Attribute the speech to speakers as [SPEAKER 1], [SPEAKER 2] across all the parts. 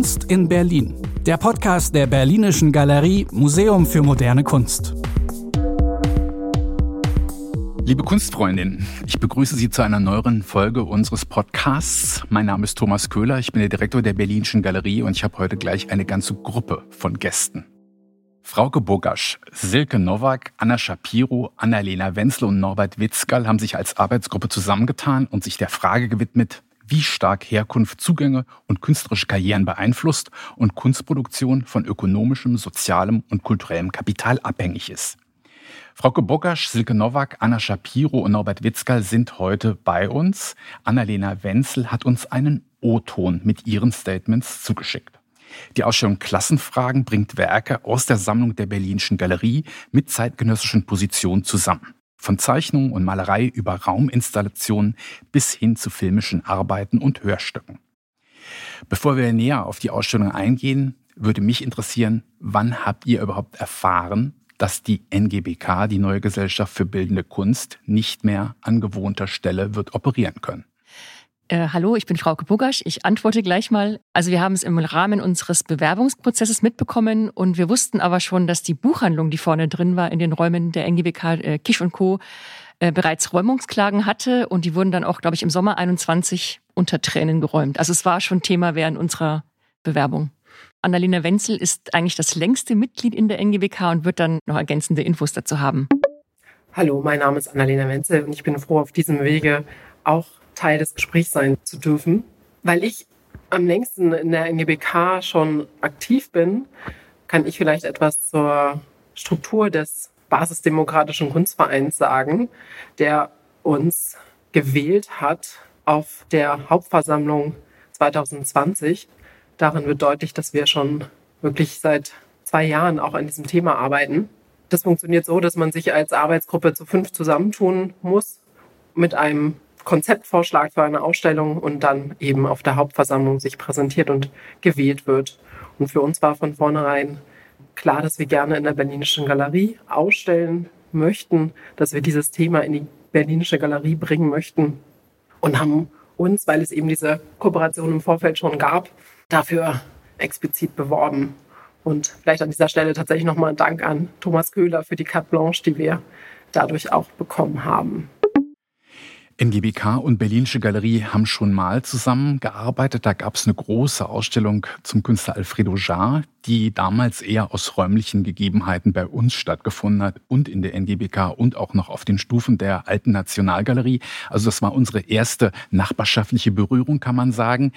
[SPEAKER 1] Kunst in Berlin. Der Podcast der Berlinischen Galerie Museum für moderne Kunst. Liebe Kunstfreundinnen, ich begrüße Sie zu einer neueren Folge unseres Podcasts. Mein Name ist Thomas Köhler, ich bin der Direktor der Berlinischen Galerie und ich habe heute gleich eine ganze Gruppe von Gästen. Frauke Bogasch, Silke Nowak, Anna Shapiro, Annalena Wenzel und Norbert Witzgal haben sich als Arbeitsgruppe zusammengetan und sich der Frage gewidmet, wie stark Herkunft Zugänge und künstlerische Karrieren beeinflusst und Kunstproduktion von ökonomischem, sozialem und kulturellem Kapital abhängig ist. Frauke Bogasch, Silke Nowak, Anna Shapiro und Norbert Witzgal sind heute bei uns. Annalena Wenzel hat uns einen O-Ton mit ihren Statements zugeschickt. Die Ausstellung Klassenfragen bringt Werke aus der Sammlung der Berlinischen Galerie mit zeitgenössischen Positionen zusammen. Von Zeichnung und Malerei über Rauminstallationen bis hin zu filmischen Arbeiten und Hörstücken. Bevor wir näher auf die Ausstellung eingehen, würde mich interessieren, wann habt ihr überhaupt erfahren, dass die NGBK, die neue Gesellschaft für bildende Kunst, nicht mehr an gewohnter Stelle wird operieren können?
[SPEAKER 2] Äh, hallo, ich bin Frauke Bugasch. Ich antworte gleich mal. Also wir haben es im Rahmen unseres Bewerbungsprozesses mitbekommen und wir wussten aber schon, dass die Buchhandlung, die vorne drin war in den Räumen der NGBK äh, Kisch und Co., äh, bereits Räumungsklagen hatte und die wurden dann auch, glaube ich, im Sommer 21 unter Tränen geräumt. Also es war schon Thema während unserer Bewerbung. Annalena Wenzel ist eigentlich das längste Mitglied in der NGBK und wird dann noch ergänzende Infos dazu haben.
[SPEAKER 3] Hallo, mein Name ist Annalena Wenzel und ich bin froh, auf diesem Wege auch Teil des Gesprächs sein zu dürfen. Weil ich am längsten in der NGBK schon aktiv bin, kann ich vielleicht etwas zur Struktur des Basisdemokratischen Kunstvereins sagen, der uns gewählt hat auf der Hauptversammlung 2020. Darin wird deutlich, dass wir schon wirklich seit zwei Jahren auch an diesem Thema arbeiten. Das funktioniert so, dass man sich als Arbeitsgruppe zu fünf zusammentun muss mit einem Konzeptvorschlag für eine Ausstellung und dann eben auf der Hauptversammlung sich präsentiert und gewählt wird. Und für uns war von vornherein klar, dass wir gerne in der Berlinischen Galerie ausstellen möchten, dass wir dieses Thema in die Berlinische Galerie bringen möchten und haben uns, weil es eben diese Kooperation im Vorfeld schon gab, dafür explizit beworben. Und vielleicht an dieser Stelle tatsächlich nochmal ein Dank an Thomas Köhler für die Carte Blanche, die wir dadurch auch bekommen haben.
[SPEAKER 1] NGBK und Berlinische Galerie haben schon mal zusammengearbeitet. Da gab es eine große Ausstellung zum Künstler Alfredo Jarre, die damals eher aus räumlichen Gegebenheiten bei uns stattgefunden hat und in der NGBK und auch noch auf den Stufen der alten Nationalgalerie. Also das war unsere erste nachbarschaftliche Berührung, kann man sagen.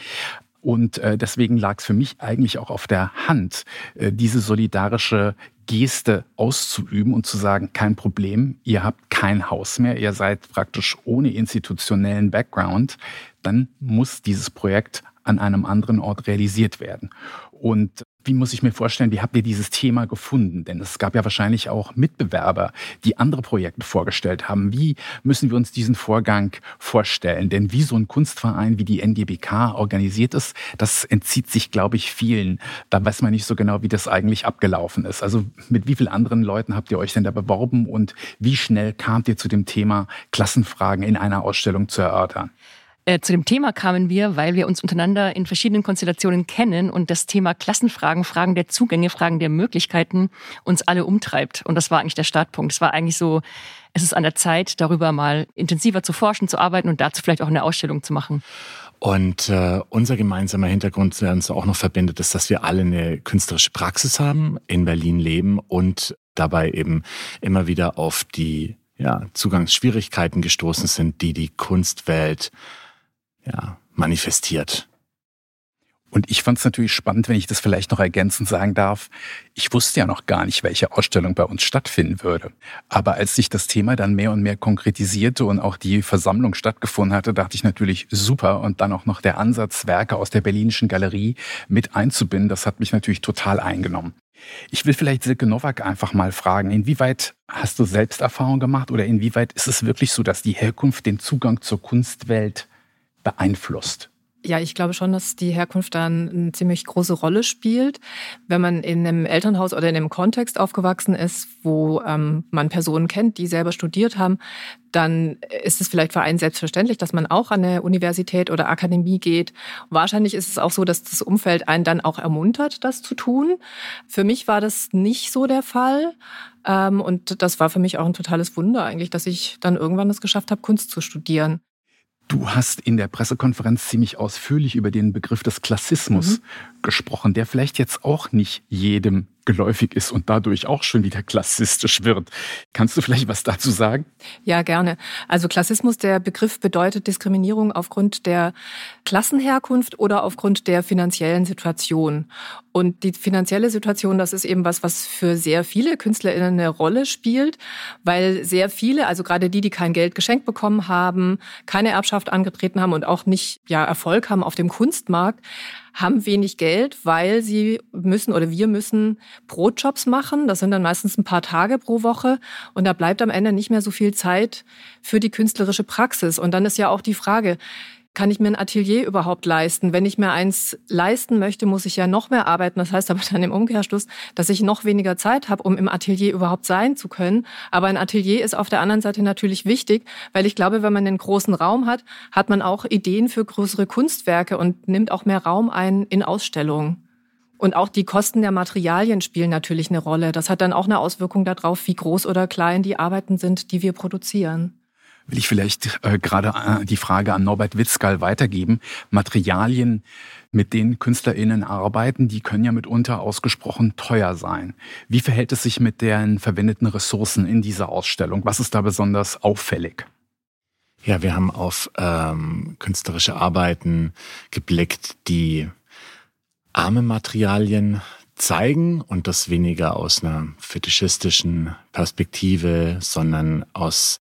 [SPEAKER 1] Und äh, deswegen lag es für mich eigentlich auch auf der Hand, äh, diese solidarische Geste auszuüben und zu sagen, kein Problem, ihr habt kein Haus mehr, ihr seid praktisch ohne institutionellen Background, dann muss dieses Projekt an einem anderen Ort realisiert werden. Und wie muss ich mir vorstellen, wie habt ihr dieses Thema gefunden? Denn es gab ja wahrscheinlich auch Mitbewerber, die andere Projekte vorgestellt haben. Wie müssen wir uns diesen Vorgang vorstellen? Denn wie so ein Kunstverein wie die NGBK organisiert ist, das entzieht sich, glaube ich, vielen. Da weiß man nicht so genau, wie das eigentlich abgelaufen ist. Also mit wie vielen anderen Leuten habt ihr euch denn da beworben und wie schnell kamt ihr zu dem Thema, Klassenfragen in einer Ausstellung zu erörtern?
[SPEAKER 2] Äh, zu dem Thema kamen wir, weil wir uns untereinander in verschiedenen Konstellationen kennen und das Thema Klassenfragen, Fragen der Zugänge, Fragen der Möglichkeiten uns alle umtreibt. Und das war eigentlich der Startpunkt. Es war eigentlich so, es ist an der Zeit, darüber mal intensiver zu forschen, zu arbeiten und dazu vielleicht auch eine Ausstellung zu machen.
[SPEAKER 4] Und äh, unser gemeinsamer Hintergrund, der uns auch noch verbindet, ist, dass wir alle eine künstlerische Praxis haben, in Berlin leben und dabei eben immer wieder auf die ja, Zugangsschwierigkeiten gestoßen sind, die die Kunstwelt ja, manifestiert.
[SPEAKER 1] Und ich fand es natürlich spannend, wenn ich das vielleicht noch ergänzend sagen darf. Ich wusste ja noch gar nicht, welche Ausstellung bei uns stattfinden würde. Aber als sich das Thema dann mehr und mehr konkretisierte und auch die Versammlung stattgefunden hatte, dachte ich natürlich super. Und dann auch noch der Ansatz, Werke aus der Berlinischen Galerie mit einzubinden, das hat mich natürlich total eingenommen. Ich will vielleicht Silke Nowak einfach mal fragen, inwieweit hast du Selbsterfahrung gemacht oder inwieweit ist es wirklich so, dass die Herkunft den Zugang zur Kunstwelt beeinflusst.
[SPEAKER 5] Ja, ich glaube schon, dass die Herkunft dann eine ziemlich große Rolle spielt. Wenn man in einem Elternhaus oder in einem Kontext aufgewachsen ist, wo ähm, man Personen kennt, die selber studiert haben, dann ist es vielleicht für einen selbstverständlich, dass man auch an eine Universität oder Akademie geht. Wahrscheinlich ist es auch so, dass das Umfeld einen dann auch ermuntert, das zu tun. Für mich war das nicht so der Fall. Ähm, und das war für mich auch ein totales Wunder eigentlich, dass ich dann irgendwann es geschafft habe, Kunst zu studieren.
[SPEAKER 1] Du hast in der Pressekonferenz ziemlich ausführlich über den Begriff des Klassismus mhm. gesprochen, der vielleicht jetzt auch nicht jedem geläufig ist und dadurch auch schon wieder klassistisch wird. Kannst du vielleicht was dazu sagen?
[SPEAKER 5] Ja, gerne. Also Klassismus, der Begriff bedeutet Diskriminierung aufgrund der Klassenherkunft oder aufgrund der finanziellen Situation. Und die finanzielle Situation, das ist eben was, was für sehr viele KünstlerInnen eine Rolle spielt, weil sehr viele, also gerade die, die kein Geld geschenkt bekommen haben, keine Erbschaft angetreten haben und auch nicht ja, Erfolg haben auf dem Kunstmarkt, haben wenig Geld, weil sie müssen oder wir müssen Brotjobs machen. Das sind dann meistens ein paar Tage pro Woche. Und da bleibt am Ende nicht mehr so viel Zeit für die künstlerische Praxis. Und dann ist ja auch die Frage, kann ich mir ein Atelier überhaupt leisten? Wenn ich mir eins leisten möchte, muss ich ja noch mehr arbeiten. Das heißt aber dann im Umkehrschluss, dass ich noch weniger Zeit habe, um im Atelier überhaupt sein zu können. Aber ein Atelier ist auf der anderen Seite natürlich wichtig, weil ich glaube, wenn man einen großen Raum hat, hat man auch Ideen für größere Kunstwerke und nimmt auch mehr Raum ein in Ausstellungen. Und auch die Kosten der Materialien spielen natürlich eine Rolle. Das hat dann auch eine Auswirkung darauf, wie groß oder klein die Arbeiten sind, die wir produzieren
[SPEAKER 1] will ich vielleicht äh, gerade äh, die Frage an Norbert Witzgal weitergeben. Materialien, mit denen KünstlerInnen arbeiten, die können ja mitunter ausgesprochen teuer sein. Wie verhält es sich mit den verwendeten Ressourcen in dieser Ausstellung? Was ist da besonders auffällig?
[SPEAKER 4] Ja, wir haben auf ähm, künstlerische Arbeiten geblickt, die arme Materialien zeigen und das weniger aus einer fetischistischen Perspektive, sondern aus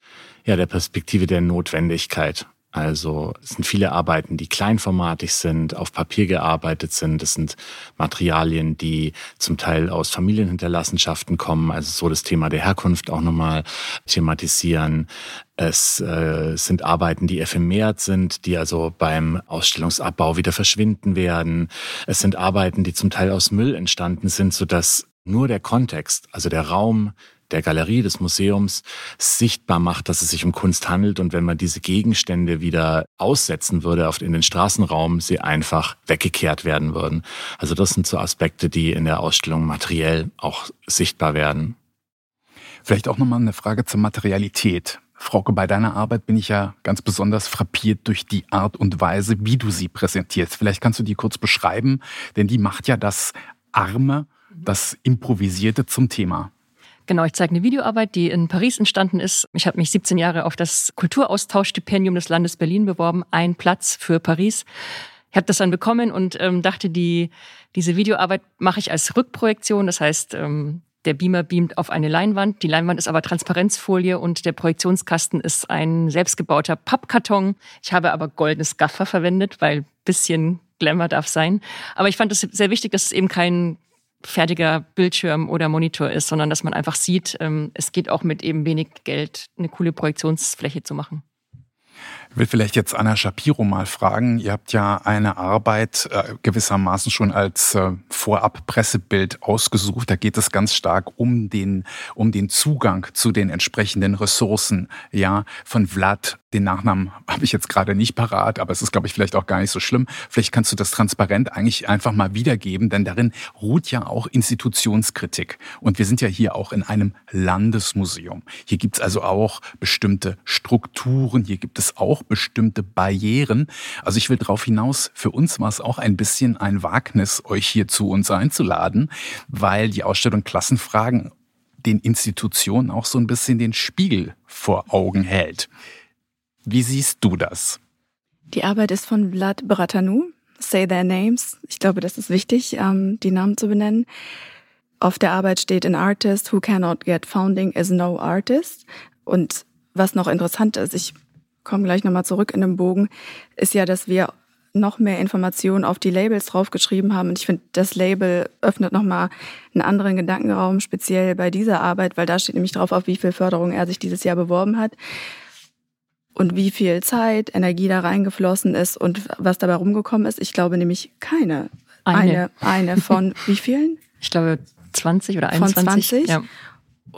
[SPEAKER 4] ja, der Perspektive der Notwendigkeit. Also es sind viele Arbeiten, die kleinformatig sind, auf Papier gearbeitet sind. Es sind Materialien, die zum Teil aus Familienhinterlassenschaften kommen, also so das Thema der Herkunft auch nochmal thematisieren. Es äh, sind Arbeiten, die ephemer sind, die also beim Ausstellungsabbau wieder verschwinden werden. Es sind Arbeiten, die zum Teil aus Müll entstanden sind, sodass nur der Kontext, also der Raum, der Galerie, des Museums sichtbar macht, dass es sich um Kunst handelt. Und wenn man diese Gegenstände wieder aussetzen würde auf, in den Straßenraum, sie einfach weggekehrt werden würden. Also das sind so Aspekte, die in der Ausstellung materiell auch sichtbar werden.
[SPEAKER 1] Vielleicht auch nochmal eine Frage zur Materialität. Frauke, bei deiner Arbeit bin ich ja ganz besonders frappiert durch die Art und Weise, wie du sie präsentierst. Vielleicht kannst du die kurz beschreiben, denn die macht ja das Arme, das Improvisierte zum Thema.
[SPEAKER 2] Genau, ich zeige eine Videoarbeit, die in Paris entstanden ist. Ich habe mich 17 Jahre auf das Kulturaustauschstipendium des Landes Berlin beworben, ein Platz für Paris. Ich habe das dann bekommen und ähm, dachte, die, diese Videoarbeit mache ich als Rückprojektion. Das heißt, ähm, der Beamer beamt auf eine Leinwand. Die Leinwand ist aber Transparenzfolie und der Projektionskasten ist ein selbstgebauter Pappkarton. Ich habe aber goldenes Gaffer verwendet, weil bisschen Glamour darf sein. Aber ich fand es sehr wichtig, dass es eben kein fertiger Bildschirm oder Monitor ist, sondern dass man einfach sieht, ähm, es geht auch mit eben wenig Geld eine coole Projektionsfläche zu machen.
[SPEAKER 1] Will vielleicht jetzt Anna Shapiro mal fragen. Ihr habt ja eine Arbeit äh, gewissermaßen schon als äh, Vorab-Pressebild ausgesucht. Da geht es ganz stark um den, um den Zugang zu den entsprechenden Ressourcen, ja, von Vlad den Nachnamen habe ich jetzt gerade nicht parat, aber es ist, glaube ich, vielleicht auch gar nicht so schlimm. Vielleicht kannst du das transparent eigentlich einfach mal wiedergeben, denn darin ruht ja auch Institutionskritik. Und wir sind ja hier auch in einem Landesmuseum. Hier gibt es also auch bestimmte Strukturen, hier gibt es auch bestimmte Barrieren. Also ich will darauf hinaus, für uns war es auch ein bisschen ein Wagnis, euch hier zu uns einzuladen, weil die Ausstellung Klassenfragen den Institutionen auch so ein bisschen den Spiegel vor Augen hält. Wie siehst du das?
[SPEAKER 6] Die Arbeit ist von Vlad Bratanu. Say their names. Ich glaube, das ist wichtig, ähm, die Namen zu benennen. Auf der Arbeit steht an artist who cannot get founding is no artist. Und was noch interessant ist, ich komme gleich nochmal zurück in den Bogen, ist ja, dass wir noch mehr Informationen auf die Labels draufgeschrieben haben. Und ich finde, das Label öffnet nochmal einen anderen Gedankenraum, speziell bei dieser Arbeit, weil da steht nämlich drauf, auf wie viel Förderung er sich dieses Jahr beworben hat. und wie viel Zeit, Energie da reingeflossen ist und was dabei rumgekommen ist. Ich glaube nämlich keine.
[SPEAKER 2] Eine.
[SPEAKER 6] Eine, eine von wie vielen?
[SPEAKER 2] Ich glaube 20 oder 21.
[SPEAKER 6] Von 20?
[SPEAKER 2] Ja.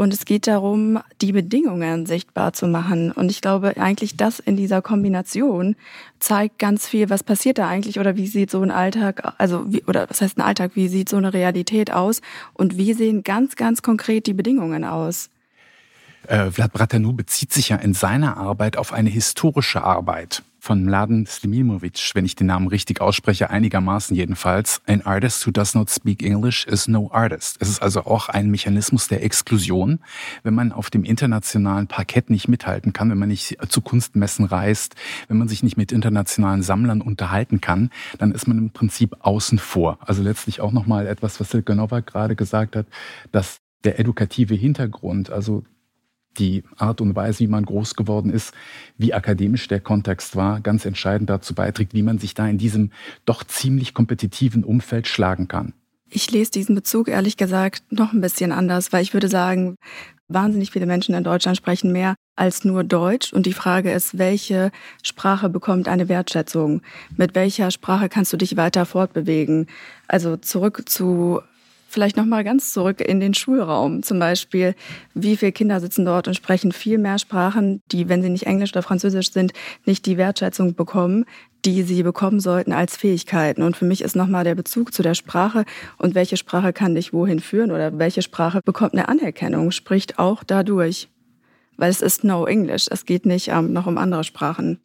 [SPEAKER 6] Und es geht darum, die Bedingungen sichtbar zu machen. Und ich glaube eigentlich, das in dieser Kombination zeigt ganz viel, was passiert da eigentlich oder wie sieht so ein Alltag, also wie, oder was heißt ein Alltag, wie sieht so eine Realität aus und wie sehen ganz, ganz konkret die Bedingungen aus.
[SPEAKER 1] Äh, Vlad Bratanou bezieht sich ja in seiner Arbeit auf eine historische Arbeit von Mladen Slimimovic, wenn ich den Namen richtig ausspreche, einigermaßen jedenfalls. An artist who does not speak English is no artist. Es ist also auch ein Mechanismus der Exklusion. Wenn man auf dem internationalen Parkett nicht mithalten kann, wenn man nicht zu Kunstmessen reist, wenn man sich nicht mit internationalen Sammlern unterhalten kann, dann ist man im Prinzip außen vor. Also letztlich auch nochmal etwas, was Silke Nowak gerade gesagt hat, dass der edukative Hintergrund, also die Art und Weise, wie man groß geworden ist, wie akademisch der Kontext war, ganz entscheidend dazu beiträgt, wie man sich da in diesem doch ziemlich kompetitiven Umfeld schlagen kann.
[SPEAKER 6] Ich lese diesen Bezug ehrlich gesagt noch ein bisschen anders, weil ich würde sagen, wahnsinnig viele Menschen in Deutschland sprechen mehr als nur Deutsch. Und die Frage ist, welche Sprache bekommt eine Wertschätzung? Mit welcher Sprache kannst du dich weiter fortbewegen? Also zurück zu Vielleicht noch mal ganz zurück in den Schulraum. Zum Beispiel, wie viele Kinder sitzen dort und sprechen viel mehr Sprachen, die, wenn sie nicht Englisch oder Französisch sind, nicht die Wertschätzung bekommen, die sie bekommen sollten als Fähigkeiten. Und für mich ist nochmal der Bezug zu der Sprache und welche Sprache kann dich wohin führen oder welche Sprache bekommt eine Anerkennung, spricht auch dadurch. Weil es ist no English. Es geht nicht ähm, noch um andere Sprachen.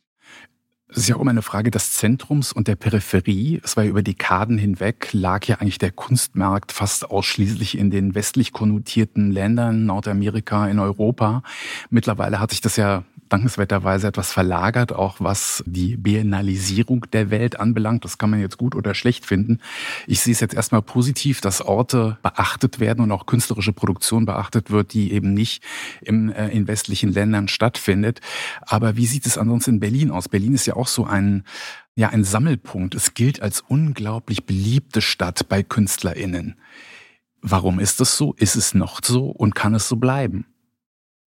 [SPEAKER 1] Es ist ja auch immer eine Frage des Zentrums und der Peripherie. Es war ja über Dekaden hinweg, lag ja eigentlich der Kunstmarkt fast ausschließlich in den westlich konnotierten Ländern, Nordamerika, in Europa. Mittlerweile hat sich das ja dankenswerterweise etwas verlagert, auch was die Biennalisierung der Welt anbelangt. Das kann man jetzt gut oder schlecht finden. Ich sehe es jetzt erstmal positiv, dass Orte beachtet werden und auch künstlerische Produktion beachtet wird, die eben nicht im, äh, in westlichen Ländern stattfindet. Aber wie sieht es ansonsten in Berlin aus? Berlin ist ja auch so ein ja, ein Sammelpunkt. Es gilt als unglaublich beliebte Stadt bei KünstlerInnen. Warum ist es so? Ist es noch so und kann es so bleiben?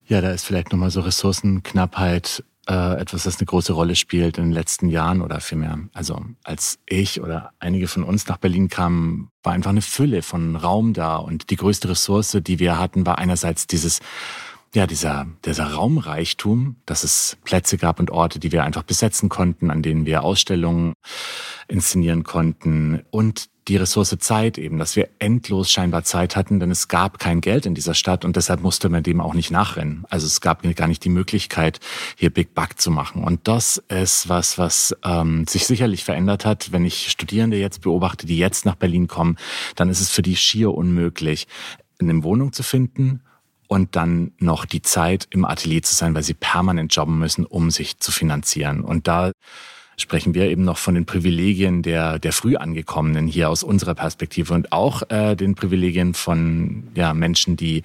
[SPEAKER 4] Ja, da ist vielleicht nochmal so Ressourcenknappheit äh, etwas, das eine große Rolle spielt in den letzten Jahren oder vielmehr. Also als ich oder einige von uns nach Berlin kamen, war einfach eine Fülle von Raum da und die größte Ressource, die wir hatten, war einerseits dieses ja, dieser, dieser Raumreichtum, dass es Plätze gab und Orte, die wir einfach besetzen konnten, an denen wir Ausstellungen inszenieren konnten und die Ressource Zeit eben, dass wir endlos scheinbar Zeit hatten, denn es gab kein Geld in dieser Stadt und deshalb musste man dem auch nicht nachrennen. Also es gab gar nicht die Möglichkeit, hier Big Buck zu machen. Und das ist was, was ähm, sich sicherlich verändert hat. Wenn ich Studierende jetzt beobachte, die jetzt nach Berlin kommen, dann ist es für die schier unmöglich, eine Wohnung zu finden und dann noch die Zeit im Atelier zu sein, weil sie permanent jobben müssen, um sich zu finanzieren. Und da sprechen wir eben noch von den Privilegien der, der Frühangekommenen hier aus unserer Perspektive und auch äh, den Privilegien von ja, Menschen, die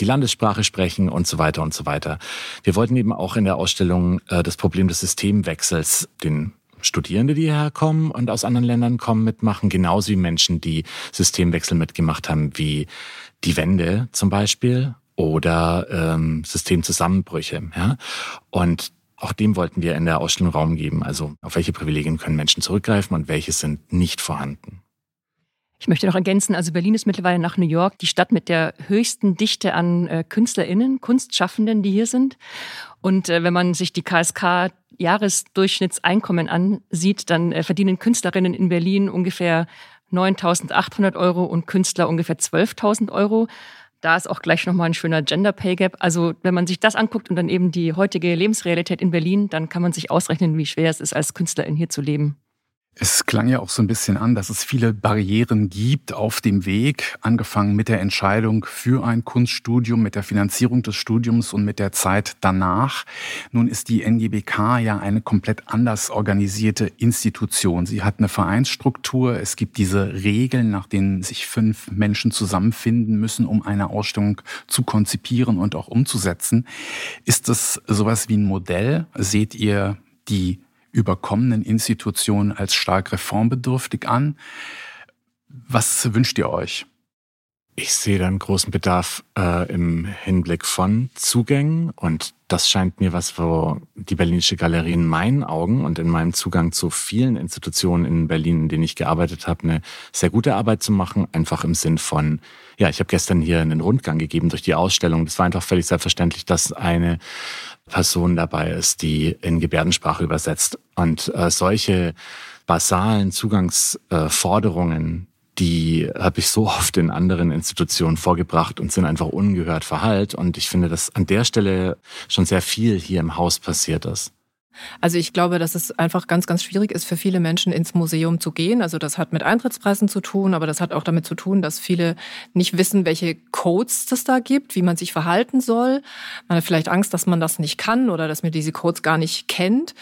[SPEAKER 4] die Landessprache sprechen und so weiter und so weiter. Wir wollten eben auch in der Ausstellung äh, das Problem des Systemwechsels, den Studierende, die hierher kommen und aus anderen Ländern kommen, mitmachen, genauso wie Menschen, die Systemwechsel mitgemacht haben, wie die Wende zum Beispiel oder ähm, Systemzusammenbrüche. Ja? Und auch dem wollten wir in der Ausstellung Raum geben. Also auf welche Privilegien können Menschen zurückgreifen und welche sind nicht vorhanden.
[SPEAKER 2] Ich möchte noch ergänzen, also Berlin ist mittlerweile nach New York die Stadt mit der höchsten Dichte an äh, KünstlerInnen, Kunstschaffenden, die hier sind. Und äh, wenn man sich die KSK Jahresdurchschnittseinkommen ansieht, dann äh, verdienen Künstlerinnen in Berlin ungefähr 9.800 Euro und Künstler ungefähr 12.000 Euro. Da ist auch gleich nochmal ein schöner Gender Pay Gap. Also wenn man sich das anguckt und dann eben die heutige Lebensrealität in Berlin, dann kann man sich ausrechnen, wie schwer es ist, als Künstlerin hier zu leben.
[SPEAKER 1] Es klang ja auch so ein bisschen an, dass es viele Barrieren gibt auf dem Weg, angefangen mit der Entscheidung für ein Kunststudium, mit der Finanzierung des Studiums und mit der Zeit danach. Nun ist die NGBK ja eine komplett anders organisierte Institution. Sie hat eine Vereinsstruktur. Es gibt diese Regeln, nach denen sich fünf Menschen zusammenfinden müssen, um eine Ausstellung zu konzipieren und auch umzusetzen. Ist das sowas wie ein Modell? Seht ihr die überkommenen Institutionen als stark reformbedürftig an. Was wünscht ihr euch?
[SPEAKER 4] Ich sehe da einen großen Bedarf äh, im Hinblick von Zugängen und das scheint mir was, wo die Berlinische Galerie in meinen Augen und in meinem Zugang zu vielen Institutionen in Berlin, in denen ich gearbeitet habe, eine sehr gute Arbeit zu machen. Einfach im Sinn von, ja, ich habe gestern hier einen Rundgang gegeben durch die Ausstellung. Das war einfach völlig selbstverständlich, dass eine Person dabei ist, die in Gebärdensprache übersetzt. Und äh, solche basalen Zugangsforderungen, die habe ich so oft in anderen Institutionen vorgebracht und sind einfach ungehört verhallt. Und ich finde, dass an der Stelle schon sehr viel hier im Haus passiert ist.
[SPEAKER 5] Also ich glaube, dass es einfach ganz, ganz schwierig ist für viele Menschen ins Museum zu gehen. Also das hat mit Eintrittspreisen zu tun, aber das hat auch damit zu tun, dass viele nicht wissen, welche Codes es da gibt, wie man sich verhalten soll. Man hat vielleicht Angst, dass man das nicht kann oder dass man diese Codes gar nicht kennt.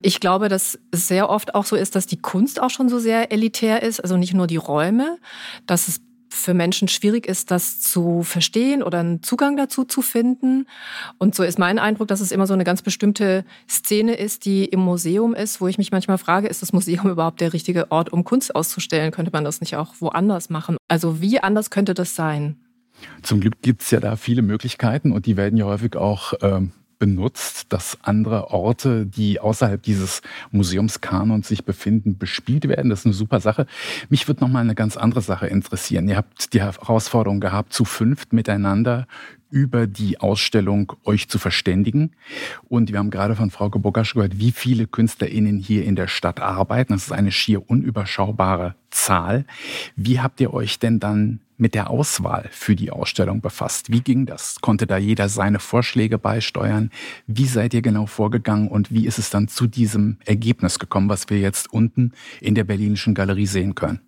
[SPEAKER 5] Ich glaube, dass es sehr oft auch so ist, dass die Kunst auch schon so sehr elitär ist, also nicht nur die Räume, dass es für Menschen schwierig ist, das zu verstehen oder einen Zugang dazu zu finden. Und so ist mein Eindruck, dass es immer so eine ganz bestimmte Szene ist, die im Museum ist, wo ich mich manchmal frage, ist das Museum überhaupt der richtige Ort, um Kunst auszustellen? Könnte man das nicht auch woanders machen? Also wie anders könnte das sein?
[SPEAKER 1] Zum Glück gibt es ja da viele Möglichkeiten und die werden ja häufig auch ähm, benutzt, dass andere Orte, die außerhalb dieses Museumskanons sich befinden, bespielt werden. Das ist eine super Sache. Mich würde noch mal eine ganz andere Sache interessieren. Ihr habt die Herausforderung gehabt, zu fünft miteinander über die Ausstellung euch zu verständigen. Und wir haben gerade von Frau Gebogasch gehört, wie viele KünstlerInnen hier in der Stadt arbeiten. Das ist eine schier unüberschaubare Zahl. Wie habt ihr euch denn dann mit der Auswahl für die Ausstellung befasst. Wie ging das? Konnte da jeder seine Vorschläge beisteuern? Wie seid ihr genau vorgegangen und wie ist es dann zu diesem Ergebnis gekommen, was wir jetzt unten in der Berlinischen Galerie sehen können?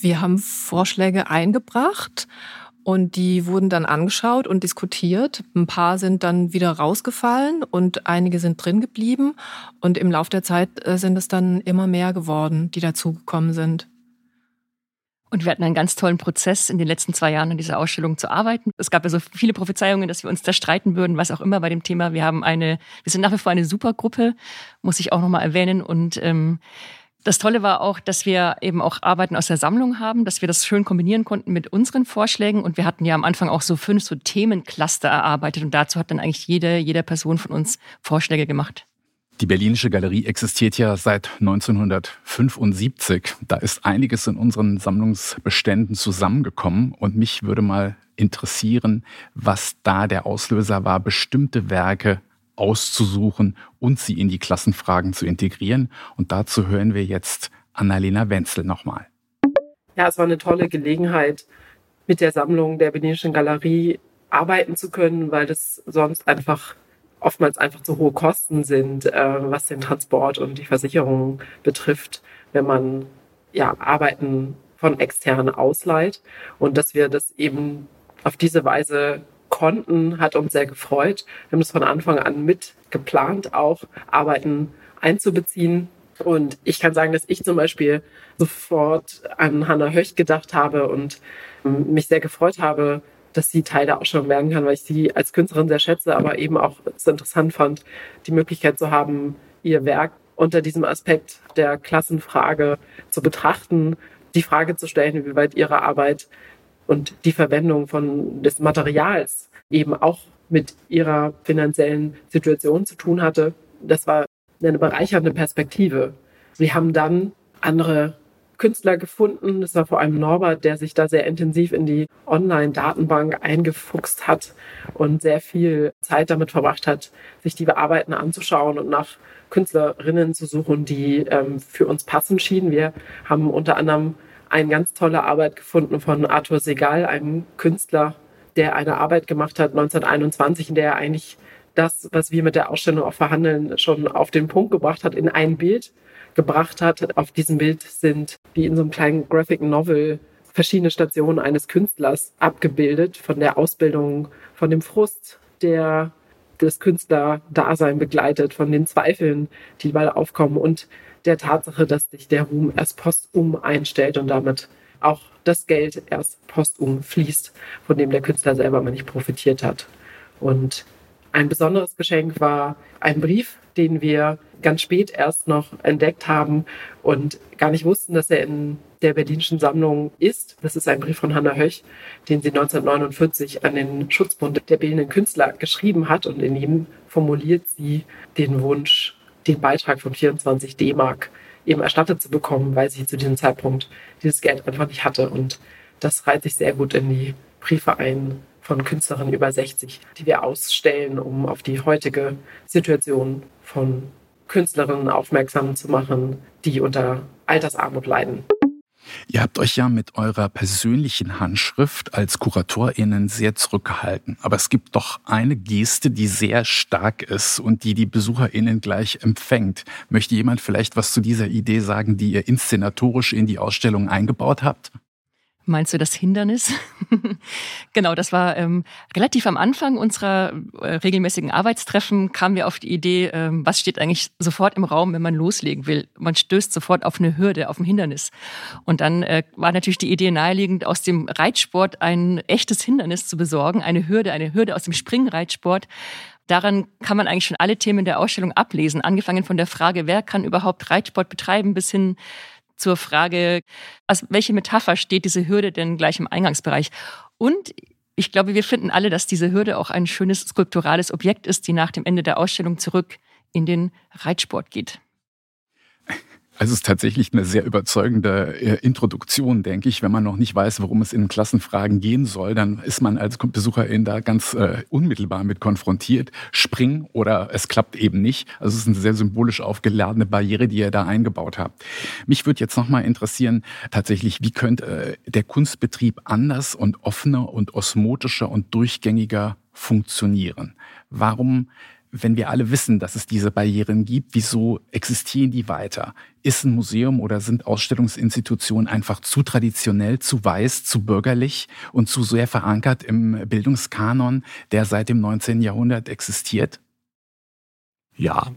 [SPEAKER 5] Wir haben Vorschläge eingebracht und die wurden dann angeschaut und diskutiert. Ein paar sind dann wieder rausgefallen und einige sind drin geblieben. Und im Laufe der Zeit äh, sind es dann immer mehr geworden, die dazugekommen sind.
[SPEAKER 2] Und wir hatten einen ganz tollen Prozess in den letzten zwei Jahren an dieser Ausstellung zu arbeiten. Es gab ja so viele Prophezeiungen, dass wir uns da streiten würden, was auch immer bei dem Thema. Wir haben eine, wir sind nach wie vor eine Supergruppe, muss ich auch nochmal erwähnen. Und ähm, das Tolle war auch, dass wir eben auch Arbeiten aus der Sammlung haben, dass wir das schön kombinieren konnten mit unseren Vorschlägen. Und wir hatten ja am Anfang auch so fünf so Themencluster erarbeitet. Und dazu hat dann eigentlich jede, jede Person von uns Vorschläge gemacht.
[SPEAKER 1] Die Berlinische Galerie existiert ja seit 1975. Da ist einiges in unseren Sammlungsbeständen zusammengekommen und mich würde mal interessieren, was da der Auslöser war, bestimmte Werke auszusuchen und sie in die Klassenfragen zu integrieren. Und dazu hören wir jetzt Annalena Wenzel nochmal.
[SPEAKER 3] Ja, es war eine tolle Gelegenheit, mit der Sammlung der Berlinischen Galerie arbeiten zu können, weil das sonst einfach oftmals einfach zu hohe Kosten sind, äh, was den Transport und die Versicherung betrifft, wenn man ja Arbeiten von externen ausleiht. Und dass wir das eben auf diese Weise konnten, hat uns sehr gefreut. Wir haben es von Anfang an mit geplant, auch Arbeiten einzubeziehen. Und ich kann sagen, dass ich zum Beispiel sofort an Hannah Höcht gedacht habe und ähm, mich sehr gefreut habe, dass sie Teil der Ausstellung werden kann, weil ich sie als Künstlerin sehr schätze, aber eben auch es interessant fand, die Möglichkeit zu haben, ihr Werk unter diesem Aspekt der Klassenfrage zu betrachten, die Frage zu stellen, inwieweit ihre Arbeit und die Verwendung von des Materials eben auch mit ihrer finanziellen Situation zu tun hatte. Das war eine bereichernde Perspektive. Wir haben dann andere Künstler gefunden. Das war vor allem Norbert, der sich da sehr intensiv in die Online-Datenbank eingefuchst hat und sehr viel Zeit damit verbracht hat, sich die Bearbeiten anzuschauen und nach Künstlerinnen zu suchen, die ähm, für uns passen schienen. Wir haben unter anderem eine ganz tolle Arbeit gefunden von Arthur Segal, einem Künstler, der eine Arbeit gemacht hat 1921, in der er eigentlich das, was wir mit der Ausstellung auch verhandeln, schon auf den Punkt gebracht hat in ein Bild gebracht hat. Auf diesem Bild sind, wie in so einem kleinen Graphic Novel, verschiedene Stationen eines Künstlers abgebildet, von der Ausbildung, von dem Frust, der das Künstlerdasein begleitet, von den Zweifeln, die bald aufkommen und der Tatsache, dass sich der Ruhm erst postum einstellt und damit auch das Geld erst postum fließt, von dem der Künstler selber mal nicht profitiert hat. Und ein besonderes Geschenk war ein Brief, den wir ganz spät erst noch entdeckt haben und gar nicht wussten, dass er in der Berlinischen Sammlung ist. Das ist ein Brief von Hannah Höch, den sie 1949 an den Schutzbund der bildenden Künstler geschrieben hat. Und in ihm formuliert sie den Wunsch, den Beitrag von 24 D-Mark eben erstattet zu bekommen, weil sie zu diesem Zeitpunkt dieses Geld einfach nicht hatte. Und das reiht sich sehr gut in die Briefe ein von Künstlerinnen über 60, die wir ausstellen, um auf die heutige Situation von Künstlerinnen aufmerksam zu machen, die unter Altersarmut leiden.
[SPEAKER 1] Ihr habt euch ja mit eurer persönlichen Handschrift als KuratorInnen sehr zurückgehalten. Aber es gibt doch eine Geste, die sehr stark ist und die die BesucherInnen gleich empfängt. Möchte jemand vielleicht was zu dieser Idee sagen, die ihr inszenatorisch in die Ausstellung eingebaut habt?
[SPEAKER 2] Meinst du das Hindernis? genau, das war ähm, relativ am Anfang unserer äh, regelmäßigen Arbeitstreffen kamen wir auf die Idee, ähm, was steht eigentlich sofort im Raum, wenn man loslegen will. Man stößt sofort auf eine Hürde, auf ein Hindernis. Und dann äh, war natürlich die Idee naheliegend, aus dem Reitsport ein echtes Hindernis zu besorgen, eine Hürde, eine Hürde aus dem Springreitsport. Daran kann man eigentlich schon alle Themen der Ausstellung ablesen, angefangen von der Frage, wer kann überhaupt Reitsport betreiben, bis hin zur Frage, aus welche Metapher steht diese Hürde denn gleich im Eingangsbereich? Und ich glaube, wir finden alle, dass diese Hürde auch ein schönes skulpturales Objekt ist, die nach dem Ende der Ausstellung zurück in den Reitsport geht.
[SPEAKER 1] Also es ist tatsächlich eine sehr überzeugende äh, Introduktion, denke ich. Wenn man noch nicht weiß, worum es in Klassenfragen gehen soll, dann ist man als Besucherin da ganz äh, unmittelbar mit konfrontiert. Springen oder es klappt eben nicht. Also es ist eine sehr symbolisch aufgeladene Barriere, die ihr da eingebaut habt. Mich würde jetzt nochmal interessieren, tatsächlich, wie könnte äh, der Kunstbetrieb anders und offener und osmotischer und durchgängiger funktionieren? Warum wenn wir alle wissen, dass es diese Barrieren gibt, wieso existieren die weiter? Ist ein Museum oder sind Ausstellungsinstitutionen einfach zu traditionell, zu weiß, zu bürgerlich und zu sehr verankert im Bildungskanon, der seit dem 19. Jahrhundert existiert?
[SPEAKER 4] Ja.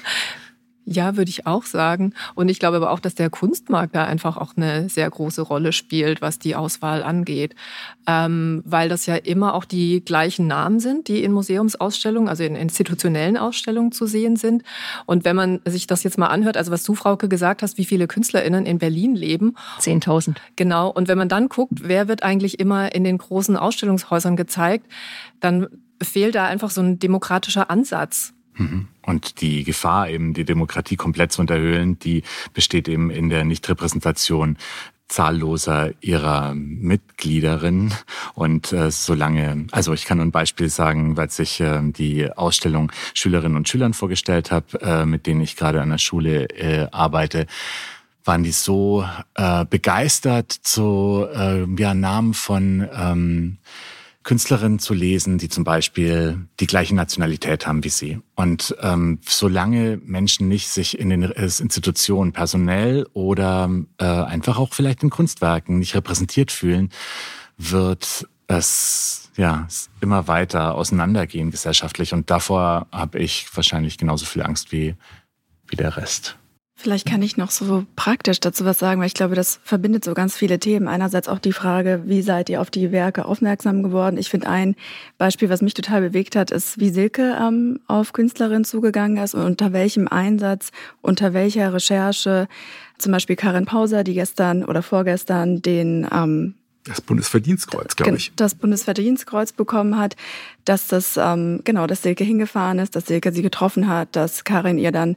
[SPEAKER 5] Ja, würde ich auch sagen. Und ich glaube aber auch, dass der Kunstmarkt da einfach auch eine sehr große Rolle spielt, was die Auswahl angeht. Ähm, weil das ja immer auch die gleichen Namen sind, die in Museumsausstellungen, also in institutionellen Ausstellungen zu sehen sind. Und wenn man sich das jetzt mal anhört, also was du, Frauke, gesagt hast, wie viele KünstlerInnen in Berlin leben.
[SPEAKER 2] 10.000.
[SPEAKER 5] Genau. Und wenn man dann guckt, wer wird eigentlich immer in den großen Ausstellungshäusern gezeigt, dann fehlt da einfach so ein demokratischer Ansatz.
[SPEAKER 4] Mhm. Und die Gefahr, eben die Demokratie komplett zu unterhöhlen, die besteht eben in der Nichtrepräsentation zahlloser ihrer Mitgliederinnen. Und äh, solange, also ich kann nur ein Beispiel sagen, weil ich äh, die Ausstellung Schülerinnen und Schülern vorgestellt habe, äh, mit denen ich gerade an der Schule äh, arbeite, waren die so äh, begeistert zu äh, ja, Namen von ähm, Künstlerinnen zu lesen, die zum Beispiel die gleiche Nationalität haben wie sie. Und ähm, solange Menschen nicht sich in den Institutionen personell oder äh, einfach auch vielleicht in Kunstwerken nicht repräsentiert fühlen, wird es ja immer weiter auseinandergehen gesellschaftlich. Und davor habe ich wahrscheinlich genauso viel Angst wie, wie der Rest.
[SPEAKER 6] Vielleicht kann ich noch so praktisch dazu was sagen, weil ich glaube, das verbindet so ganz viele Themen. Einerseits auch die Frage, wie seid ihr auf die Werke aufmerksam geworden? Ich finde ein Beispiel, was mich total bewegt hat, ist, wie Silke ähm, auf Künstlerinnen zugegangen ist und unter welchem Einsatz, unter welcher Recherche. Zum Beispiel Karin Pauser, die gestern oder vorgestern den ähm,
[SPEAKER 1] das Bundesverdienstkreuz, glaube ich.
[SPEAKER 6] Das Bundesverdienstkreuz bekommen hat, dass das, ähm, genau, dass Silke hingefahren ist, dass Silke sie getroffen hat, dass Karin ihr dann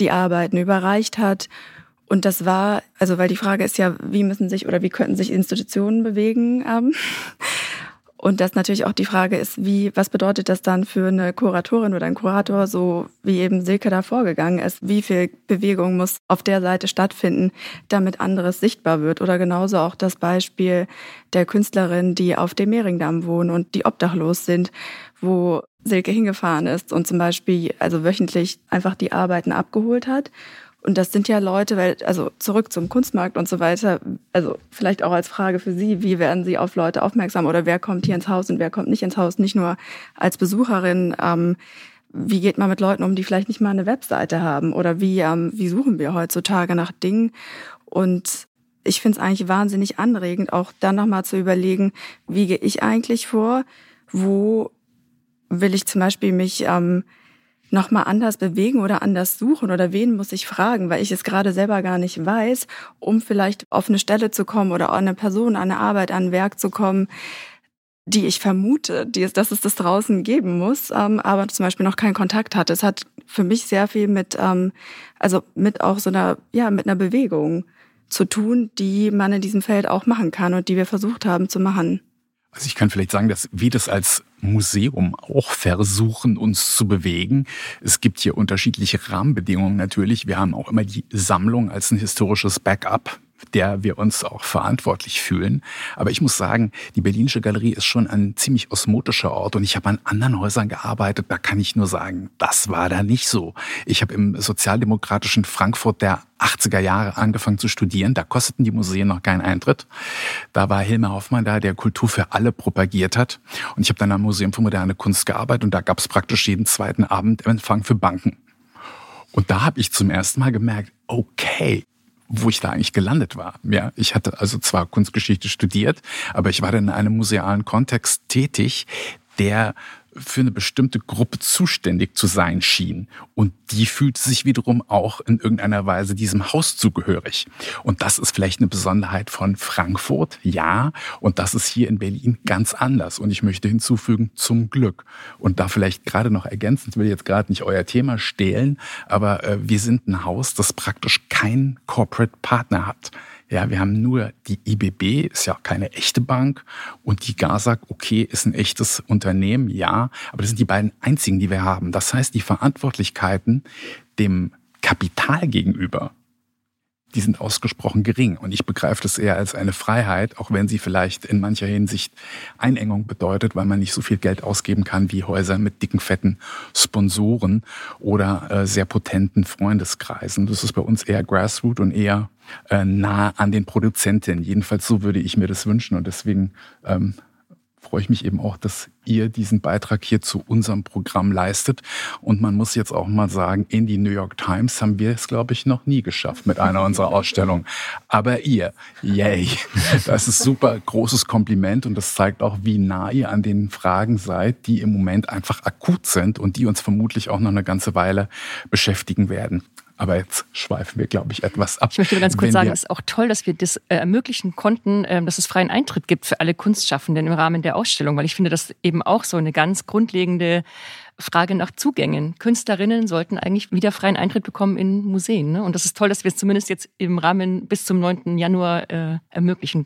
[SPEAKER 6] die Arbeiten überreicht hat. Und das war, also weil die Frage ist ja, wie müssen sich oder wie könnten sich Institutionen bewegen? Ähm, und das natürlich auch die Frage ist, wie, was bedeutet das dann für eine Kuratorin oder ein Kurator, so wie eben Silke da vorgegangen ist? Wie viel Bewegung muss auf der Seite stattfinden, damit anderes sichtbar wird? Oder genauso auch das Beispiel der Künstlerin, die auf dem Mehringdamm wohnen und die obdachlos sind, wo Silke hingefahren ist und zum Beispiel also wöchentlich einfach die Arbeiten abgeholt hat. Und das sind ja Leute, weil, also zurück zum Kunstmarkt und so weiter, also vielleicht auch als Frage für Sie, wie werden Sie auf Leute aufmerksam oder wer kommt hier ins Haus und wer kommt nicht ins Haus, nicht nur als Besucherin, ähm, wie geht man mit Leuten um, die vielleicht nicht mal eine Webseite haben? Oder wie, ähm, wie suchen wir heutzutage nach Dingen? Und ich finde es eigentlich wahnsinnig anregend, auch dann nochmal zu überlegen, wie gehe ich eigentlich vor, wo will ich zum Beispiel mich ähm, nochmal anders bewegen oder anders suchen oder wen muss ich fragen, weil ich es gerade selber gar nicht weiß, um vielleicht auf eine Stelle zu kommen oder an eine Person, an eine Arbeit, an ein Werk zu kommen, die ich vermute, die es, dass es das draußen geben muss, ähm, aber zum Beispiel noch keinen Kontakt hatte. Es hat für mich sehr viel mit, ähm, also mit auch so einer, ja, mit einer Bewegung zu tun, die man in diesem Feld auch machen kann und die wir versucht haben zu machen.
[SPEAKER 1] Also ich kann vielleicht sagen, dass wir das als Museum auch versuchen, uns zu bewegen. Es gibt hier unterschiedliche Rahmenbedingungen natürlich. Wir haben auch immer die Sammlung als ein historisches Backup der wir uns auch verantwortlich fühlen. Aber ich muss sagen, die Berlinische Galerie ist schon ein ziemlich osmotischer Ort und ich habe an anderen Häusern gearbeitet. Da kann ich nur sagen, das war da nicht so. Ich habe im sozialdemokratischen Frankfurt der 80er Jahre angefangen zu studieren. Da kosteten die Museen noch keinen Eintritt. Da war Hilmar Hoffmann da, der Kultur für alle propagiert hat. Und ich habe dann am Museum für moderne Kunst gearbeitet und da gab es praktisch jeden zweiten Abend Empfang für Banken. Und da habe ich zum ersten Mal gemerkt, okay, wo ich da eigentlich gelandet war. Ja, ich hatte also zwar Kunstgeschichte studiert, aber ich war in einem musealen Kontext tätig, der für eine bestimmte Gruppe zuständig zu sein schien. Und die fühlte sich wiederum auch in irgendeiner Weise diesem Haus zugehörig. Und das ist vielleicht eine Besonderheit von Frankfurt, ja. Und das ist hier in Berlin ganz anders. Und ich möchte hinzufügen, zum Glück. Und da vielleicht gerade noch ergänzend, will jetzt gerade nicht euer Thema stehlen, aber äh, wir sind ein Haus, das praktisch keinen Corporate Partner hat. Ja, wir haben nur die IBB, ist ja keine echte Bank, und die GASAG, okay, ist ein echtes Unternehmen, ja, aber das sind die beiden einzigen, die wir haben. Das heißt, die Verantwortlichkeiten dem Kapital gegenüber die sind ausgesprochen gering. Und ich begreife das eher als eine Freiheit, auch wenn sie vielleicht in mancher Hinsicht Einengung bedeutet, weil man nicht so viel Geld ausgeben kann wie Häuser mit dicken, fetten Sponsoren oder äh, sehr potenten Freundeskreisen. Das ist bei uns eher Grassroot und eher äh, nah an den Produzenten. Jedenfalls so würde ich mir das wünschen. Und deswegen ähm, freue ich mich eben auch, dass ihr diesen Beitrag hier zu unserem Programm leistet. Und man muss jetzt auch mal sagen, in die New York Times haben wir es, glaube ich, noch nie geschafft mit einer unserer Ausstellungen. Aber ihr, yay, das ist super großes Kompliment und das zeigt auch, wie nah ihr an den Fragen seid, die im Moment einfach akut sind und die uns vermutlich auch noch eine ganze Weile beschäftigen werden. Aber jetzt schweifen wir, glaube ich, etwas ab.
[SPEAKER 2] Ich möchte ganz kurz sagen, es ist auch toll, dass wir das äh, ermöglichen konnten, äh, dass es freien Eintritt gibt für alle Kunstschaffenden im Rahmen der Ausstellung, weil ich finde das eben auch so eine ganz grundlegende Frage nach Zugängen. Künstlerinnen sollten eigentlich wieder freien Eintritt bekommen in Museen. Ne? Und das ist toll, dass wir es zumindest jetzt im Rahmen bis zum 9. Januar äh, ermöglichen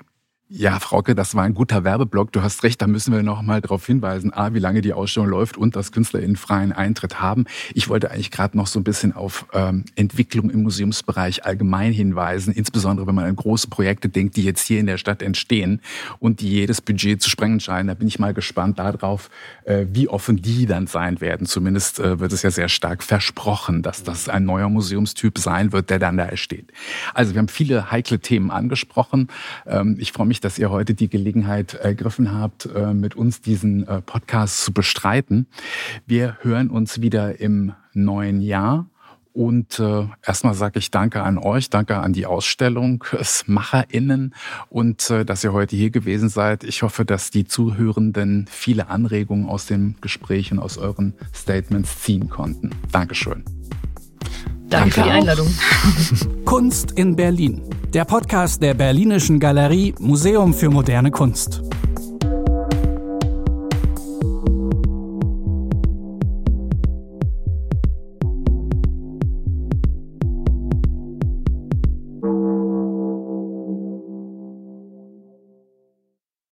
[SPEAKER 1] ja, Frauke, das war ein guter Werbeblock. Du hast recht, da müssen wir noch mal darauf hinweisen, a, wie lange die Ausstellung läuft und dass KünstlerInnen freien Eintritt haben. Ich wollte eigentlich gerade noch so ein bisschen auf ähm, Entwicklung im Museumsbereich allgemein hinweisen, insbesondere wenn man an große Projekte denkt, die jetzt hier in der Stadt entstehen und die jedes Budget zu sprengen scheinen. Da bin ich mal gespannt darauf, äh, wie offen die dann sein werden. Zumindest äh, wird es ja sehr stark versprochen, dass das ein neuer Museumstyp sein wird, der dann da entsteht. Also wir haben viele heikle Themen angesprochen. Ähm, ich freue mich, dass ihr heute die Gelegenheit ergriffen habt, äh, mit uns diesen äh, Podcast zu bestreiten. Wir hören uns wieder im neuen Jahr. Und äh, erstmal sage ich Danke an euch, danke an die AusstellungsmacherInnen und äh, dass ihr heute hier gewesen seid. Ich hoffe, dass die Zuhörenden viele Anregungen aus dem Gespräch und aus euren Statements ziehen konnten. Dankeschön.
[SPEAKER 2] Danke, Danke für die Einladung.
[SPEAKER 7] Kunst in Berlin. Der Podcast der Berlinischen Galerie Museum für moderne Kunst.